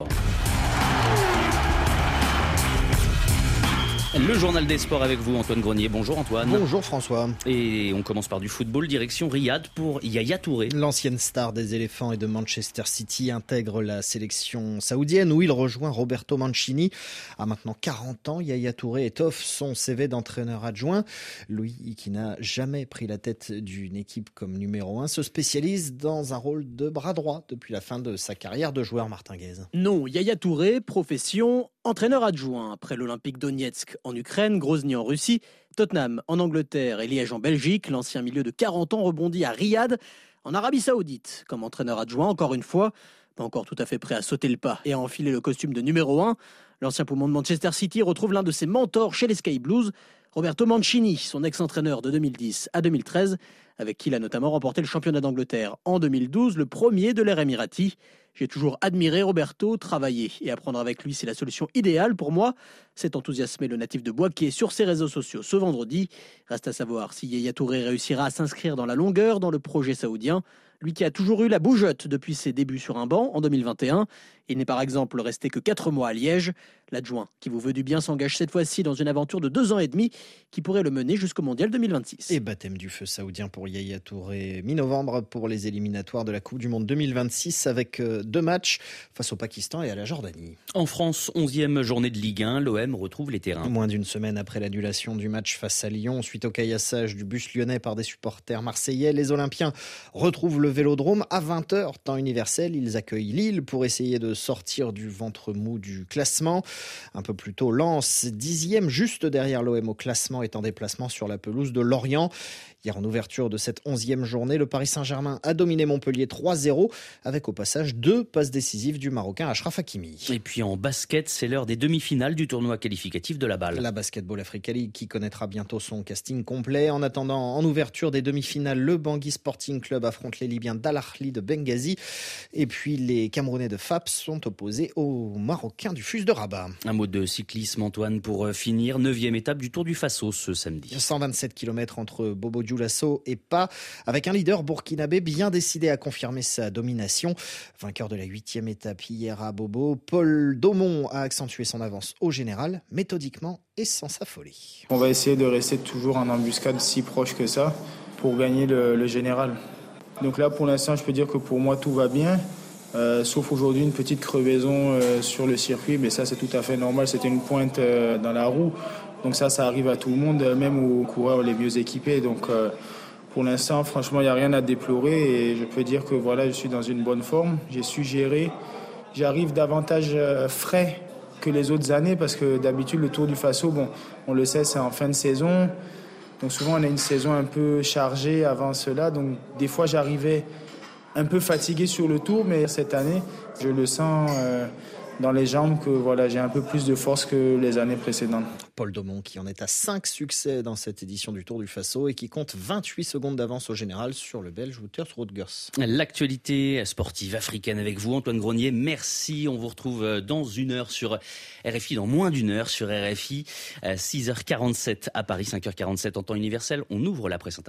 Oh. Le journal des sports avec vous, Antoine Grenier. Bonjour Antoine. Bonjour François. Et on commence par du football, direction Riyad pour Yaya Touré. L'ancienne star des éléphants et de Manchester City intègre la sélection saoudienne où il rejoint Roberto Mancini. À maintenant 40 ans, Yaya Touré étoffe son CV d'entraîneur adjoint. Lui, qui n'a jamais pris la tête d'une équipe comme numéro 1, se spécialise dans un rôle de bras droit depuis la fin de sa carrière de joueur martingaise. Non, Yaya Touré, profession entraîneur adjoint après l'Olympique Donetsk en Ukraine, Grozny en Russie, Tottenham en Angleterre et Liège en Belgique. L'ancien milieu de 40 ans rebondit à Riyad, en Arabie Saoudite, comme entraîneur adjoint, encore une fois. Pas encore tout à fait prêt à sauter le pas et à enfiler le costume de numéro 1. L'ancien poumon de Manchester City retrouve l'un de ses mentors chez les Sky Blues, Roberto Mancini, son ex-entraîneur de 2010 à 2013, avec qui il a notamment remporté le championnat d'Angleterre en 2012, le premier de l'ère Emirati. J'ai toujours admiré Roberto, travailler et apprendre avec lui, c'est la solution idéale pour moi. C'est enthousiasmé le natif de Boisquet sur ses réseaux sociaux ce vendredi. Reste à savoir si Yaya Touré réussira à s'inscrire dans la longueur dans le projet saoudien. Lui qui a toujours eu la bougeotte depuis ses débuts sur un banc en 2021. Il n'est par exemple resté que 4 mois à Liège. L'adjoint qui vous veut du bien s'engage cette fois-ci dans une aventure de 2 ans et demi qui pourrait le mener jusqu'au mondial 2026. Et baptême du feu saoudien pour Yaya Touré mi-novembre pour les éliminatoires de la Coupe du Monde 2026 avec euh, deux matchs face au Pakistan et à la Jordanie. En France, 11e journée de Ligue 1, l'OM retrouve les terrains. Moins d'une semaine après l'annulation du match face à Lyon suite au caillassage du bus lyonnais par des supporters marseillais, les Olympiens retrouvent le Vélodrome à 20h temps universel. Ils accueillent Lille pour essayer de sortir du ventre mou du classement. Un peu plus tôt, Lens, dixième juste derrière l'OM au classement, est en déplacement sur la pelouse de Lorient. Hier, en ouverture de cette onzième journée, le Paris Saint-Germain a dominé Montpellier 3-0, avec au passage deux passes décisives du Marocain Achraf Hakimi. Et puis en basket, c'est l'heure des demi-finales du tournoi qualificatif de la balle. La Basketball Africa League qui connaîtra bientôt son casting complet. En attendant, en ouverture des demi-finales, le Bangui Sporting Club affronte les Libyens d'Al Ahly de Benghazi. Et puis les Camerounais de FAPS sont opposés aux Marocains du Fus de Rabat. Un mot de cyclisme, Antoine, pour euh, finir. Neuvième étape du Tour du Faso ce samedi. 127 km entre Bobo Dioulasso et pas, avec un leader burkinabé bien décidé à confirmer sa domination. Vainqueur de la huitième étape hier à Bobo, Paul Daumont a accentué son avance au général, méthodiquement et sans s'affoler. On va essayer de rester toujours en embuscade si proche que ça pour gagner le, le général. Donc là, pour l'instant, je peux dire que pour moi, tout va bien. Euh, sauf aujourd'hui une petite crevaison euh, sur le circuit, mais ça c'est tout à fait normal, c'était une pointe euh, dans la roue. Donc ça, ça arrive à tout le monde, même aux coureurs les mieux équipés. Donc pour l'instant, franchement, il n'y a rien à déplorer et je peux dire que voilà, je suis dans une bonne forme. J'ai su gérer. J'arrive davantage frais que les autres années parce que d'habitude, le Tour du Faso, bon, on le sait, c'est en fin de saison. Donc souvent, on a une saison un peu chargée avant cela. Donc des fois, j'arrivais un peu fatigué sur le tour, mais cette année, je le sens euh, dans les jambes que voilà, j'ai un peu plus de force que les années précédentes. Paul Daumont qui en est à 5 succès dans cette édition du Tour du Faso et qui compte 28 secondes d'avance au général sur le Belge Wouters Rodgers. L'actualité sportive africaine avec vous, Antoine Grenier. Merci. On vous retrouve dans une heure sur RFI, dans moins d'une heure sur RFI. 6h47 à Paris, 5h47 en temps universel. On ouvre la presse internationale.